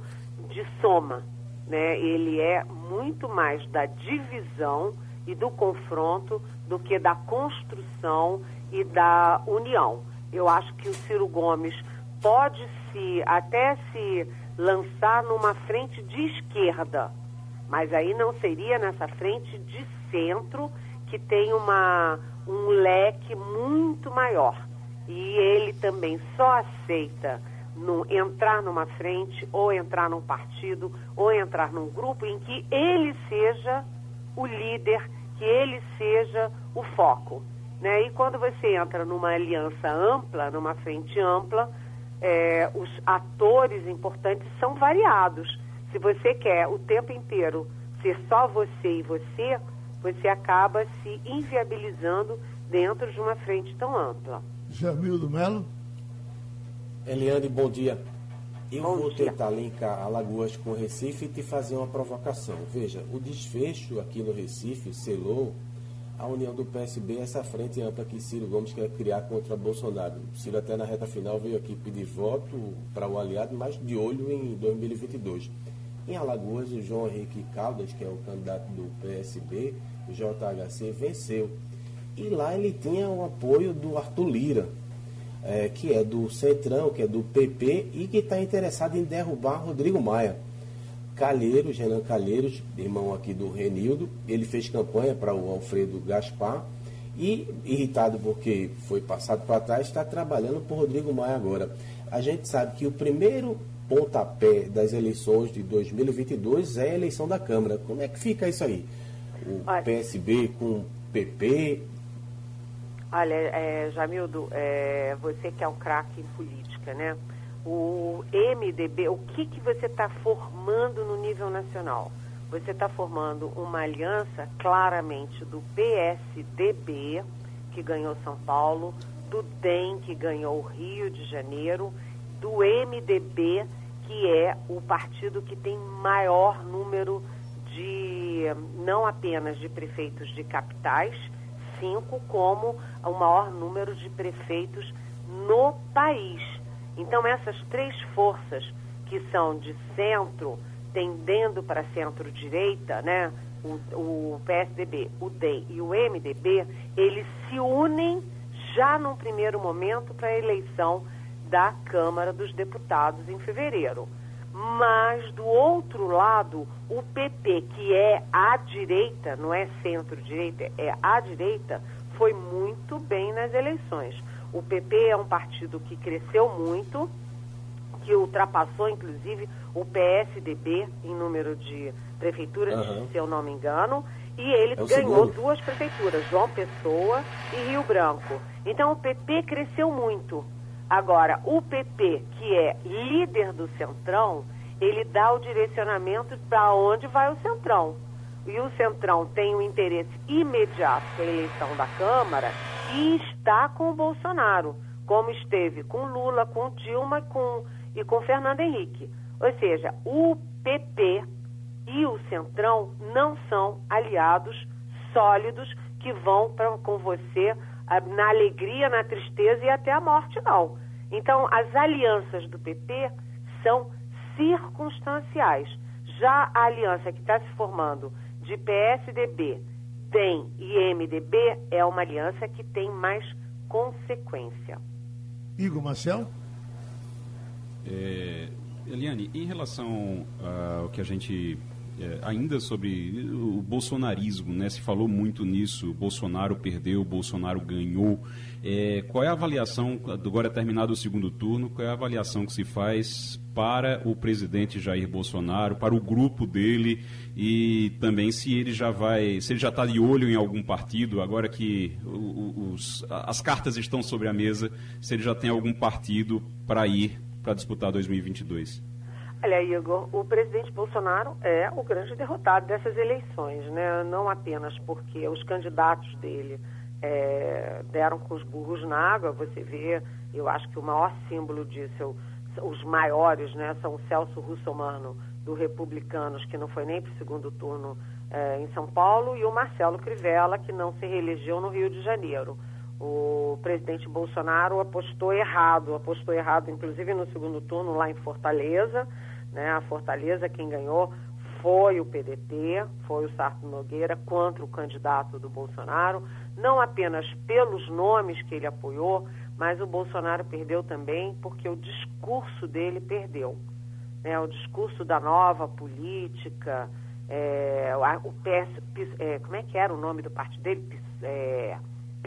de soma, né? Ele é muito mais da divisão e do confronto do que da construção e da união. Eu acho que o Ciro Gomes pode se até se lançar numa frente de esquerda, mas aí não seria nessa frente de centro que tem uma, um leque muito maior. E ele também só aceita no, entrar numa frente, ou entrar num partido, ou entrar num grupo em que ele seja o líder, que ele seja o foco. Né? E quando você entra numa aliança ampla, numa frente ampla, é, os atores importantes são variados. Se você quer o tempo inteiro ser só você e você, você acaba se inviabilizando dentro de uma frente tão ampla.
Jamildo Melo.
Eliane, bom dia. Eu
Bom
vou
dia.
tentar linkar Alagoas com Recife e te fazer uma provocação. Veja, o desfecho aqui no Recife selou a união do PSB, essa frente ampla que Ciro Gomes quer criar contra Bolsonaro. Ciro até na reta final veio aqui pedir voto para o aliado, mas de olho em 2022. Em Alagoas, o João Henrique Caldas, que é o candidato do PSB, o JHC, venceu. E lá ele tinha o apoio do Arthur Lira, eh, que é do Centrão, que é do PP e que está interessado em derrubar Rodrigo Maia. Calheiros, Renan Calheiros, irmão aqui do Renildo, ele fez campanha para o Alfredo Gaspar e, irritado porque foi passado para trás, está trabalhando por Rodrigo Maia agora. A gente sabe que o primeiro pontapé das eleições de 2022 é a eleição da Câmara. Como é que fica isso aí? O
Olha.
PSB com o PP,
Olha, é, Jamildo, é, você que é um craque em política, né? O MDB, o que, que você está formando no nível nacional? Você está formando uma aliança claramente do PSDB, que ganhou São Paulo, do DEM, que ganhou o Rio de Janeiro, do MDB, que é o partido que tem maior número de, não apenas de prefeitos de capitais, cinco, como o maior número de prefeitos no país. Então, essas três forças que são de centro, tendendo para centro-direita, né? O, o PSDB, o DEM e o MDB, eles se unem já num primeiro momento para a eleição da Câmara dos Deputados em fevereiro. Mas, do outro lado, o PP, que é à direita, não é centro-direita, é à direita, foi muito bem nas eleições. O PP é um partido que cresceu muito, que ultrapassou, inclusive, o PSDB em número de prefeituras,
Aham.
se eu não me engano, e ele
É
ganhou
segundo.
duas prefeituras, João Pessoa e Rio Branco. Então, o PP cresceu muito. Agora, o PP, que é líder do Centrão, ele dá o direcionamento para onde vai o Centrão. E o Centrão tem um interesse imediato com a eleição da Câmara e está com o Bolsonaro, como esteve com Lula, com Dilma com, e com Fernando Henrique. Ou seja, o PP e o Centrão não são aliados sólidos que vão pra, com você na alegria, na tristeza e até a morte, não. Então, as alianças do PP são circunstanciais. Já a aliança que está se formando de PSDB, DEM e MDB é uma aliança que tem mais consequência.
Igor Marcel.
É, Eliane, em relação ao que a gente. É, ainda sobre o bolsonarismo, né? Se falou muito nisso. Bolsonaro perdeu, Bolsonaro ganhou. É, qual é a avaliação, agora terminado o segundo turno, qual é a avaliação que se faz para o presidente Jair Bolsonaro, para o grupo dele e também se ele já vai, se ele já está de olho em algum partido, agora que os- as cartas estão sobre a mesa, se ele já tem algum partido para ir para disputar 2022.
Olha, Igor, o presidente Bolsonaro é o grande derrotado dessas eleições, né? Não apenas porque os candidatos dele é, deram com os burros na água, você vê, eu acho que o maior símbolo disso, é os maiores, né, são o Celso Russomano, do Republicanos, que não foi nem para o segundo turno é, em São Paulo, e o Marcelo Crivella, que não se reelegeu no Rio de Janeiro. O presidente Bolsonaro apostou errado, apostou errado, inclusive no segundo turno lá em Fortaleza, né? A Fortaleza quem ganhou foi o PDT, foi o Sarto Nogueira contra o candidato do Bolsonaro, não apenas pelos nomes que ele apoiou, mas o Bolsonaro perdeu também porque o discurso dele perdeu. né? O discurso da nova política, é, o, PS, é, como é que era o nome do partido dele? É,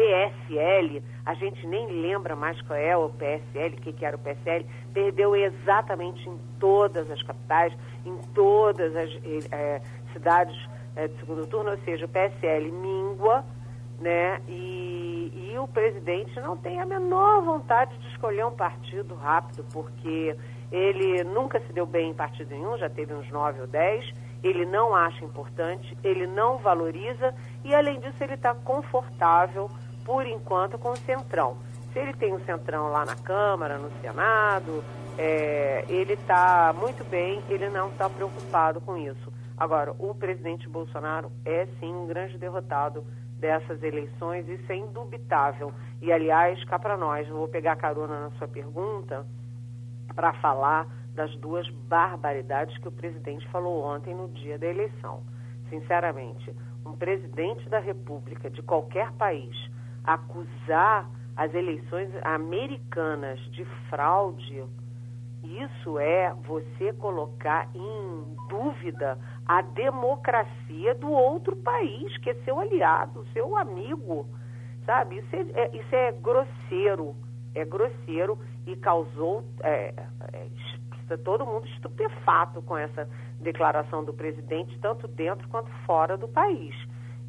PSL, a gente nem lembra mais qual é o PSL, o que, que era o PSL, perdeu exatamente em todas as capitais, em todas as é, cidades é, de segundo turno, ou seja, o PSL mingua, né? E, e o presidente não tem a menor vontade de escolher um partido rápido, porque ele nunca se deu bem em partido nenhum, já teve uns nove ou dez, ele não acha importante, ele não valoriza e, além disso, ele está confortável, por enquanto, com o Centrão. Se ele tem o um Centrão lá na Câmara, no Senado, é, ele está muito bem, ele não está preocupado com isso. Agora, o presidente Bolsonaro é sim um grande derrotado dessas eleições, isso é indubitável. E, aliás, cá para nós, vou pegar carona na sua pergunta para falar das duas barbaridades que o presidente falou ontem no dia da eleição. Sinceramente, um presidente da República de qualquer país acusar as eleições americanas de fraude, isso é você colocar em dúvida a democracia do outro país, que é seu aliado, seu amigo, sabe? Isso é, é isso é grosseiro, é grosseiro e causou é, é, todo mundo estupefato com essa declaração do presidente, tanto dentro quanto fora do país.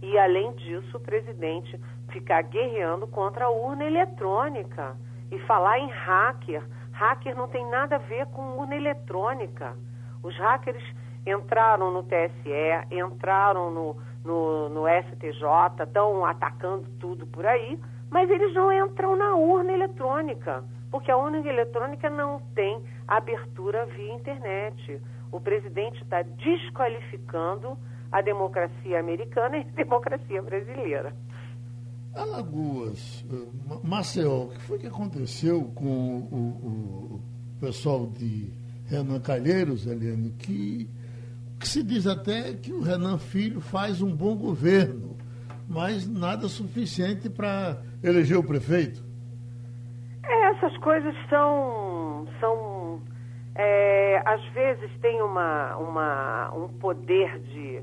E, além disso, o presidente ficar guerreando contra a urna eletrônica e falar em hacker. Hacker não tem nada a ver com urna eletrônica. Os hackers entraram no TSE, entraram no, no, no STJ, estão atacando tudo por aí, mas eles não entram na urna eletrônica, porque a urna eletrônica não tem abertura via internet. O presidente está desqualificando a democracia americana e a *laughs* democracia brasileira.
Alagoas, eh, Maceió, o que foi que aconteceu com o, o, o pessoal de Renan Calheiros, Eliane, que, que se diz até que o Renan Filho faz um bom governo, mas nada suficiente para eleger o prefeito?
É, essas coisas são, são é, às vezes tem uma, uma, um poder de,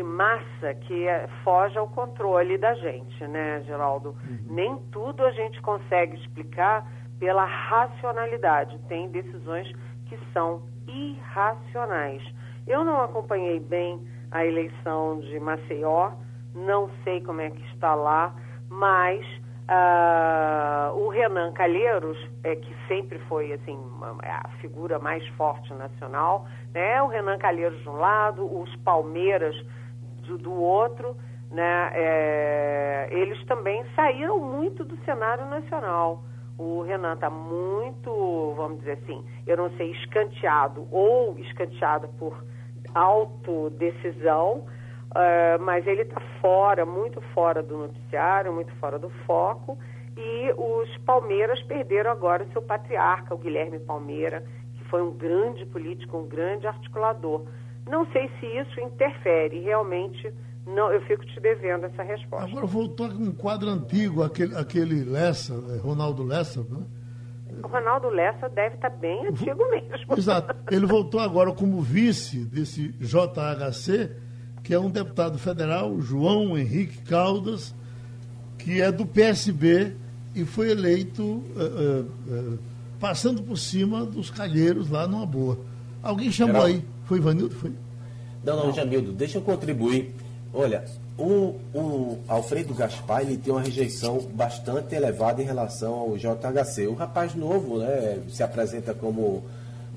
de massa que é, foge ao controle da gente, né, Geraldo? Uhum. Nem tudo a gente consegue explicar pela racionalidade. Tem decisões que são irracionais. Eu não acompanhei bem a eleição de Maceió, não sei como é que está lá, mas Uh, o Renan Calheiros, é, que sempre foi assim a figura mais forte nacional, né? o Renan Calheiros de um lado, os Palmeiras do, outro, né? É, eles também saíram muito do cenário nacional. O Renan está muito, vamos dizer assim, eu não sei, escanteado ou escanteado por autodecisão, Uh, mas ele está fora, muito fora do noticiário, muito fora do foco. E os Palmeiras perderam agora o seu patriarca, o Guilherme Palmeira, que foi um grande político, um grande articulador. Não sei se isso interfere, realmente não, eu fico te devendo essa resposta.
Agora voltou um quadro antigo, aquele, aquele Lessa, né, Ronaldo Lessa, né?
O Ronaldo Lessa deve estar tá bem antigo mesmo.
Exato. Ele voltou agora como vice desse JHC que é um deputado federal, João Henrique Caldas, que é do PSB e foi eleito uh, uh, uh, passando por cima dos calheiros lá numa boa. Alguém chamou Geral. aí? Foi Ivanildo? Foi?
Não, não, Jamildo, deixa eu contribuir. Olha, o, o Alfredo Gaspar ele tem uma rejeição bastante elevada em relação ao JHC. O rapaz novo né, se apresenta como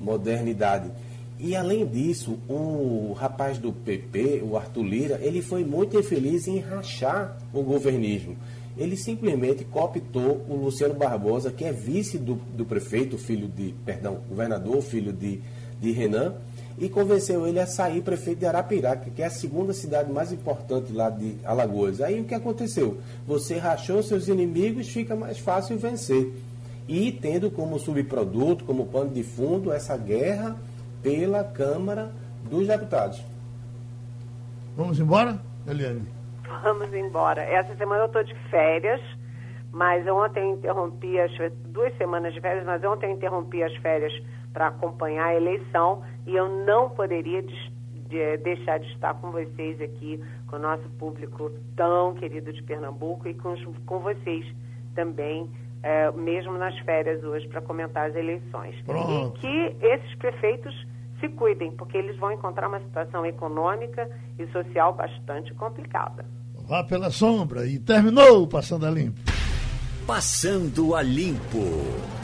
modernidade. E além disso, o rapaz do PP, o Arthur Lira, ele foi muito infeliz em rachar o governismo. Ele simplesmente cooptou o Luciano Barbosa, que é vice do, do prefeito, filho de, perdão, governador, filho de, de Renan, e convenceu ele a sair prefeito de Arapiraca, que é a segunda cidade mais importante lá de Alagoas. Aí o que aconteceu? Você rachou seus inimigos, fica mais fácil vencer. E tendo como subproduto, como pano de fundo, essa guerra pela Câmara dos Deputados.
Vamos embora, Eliane?
Vamos embora. Essa semana eu estou de férias, mas ontem eu interrompi as duas semanas de férias, mas ontem eu interrompi as férias para acompanhar a eleição e eu não poderia de, de, deixar de estar com vocês aqui, com o nosso público tão querido de Pernambuco e com, com vocês também, é, mesmo nas férias hoje, para comentar as eleições.
Pronto.
E que esses prefeitos se cuidem, porque eles vão encontrar uma situação econômica e social bastante complicada.
Vá pela sombra e terminou o Passando a Limpo.
Passando a Limpo.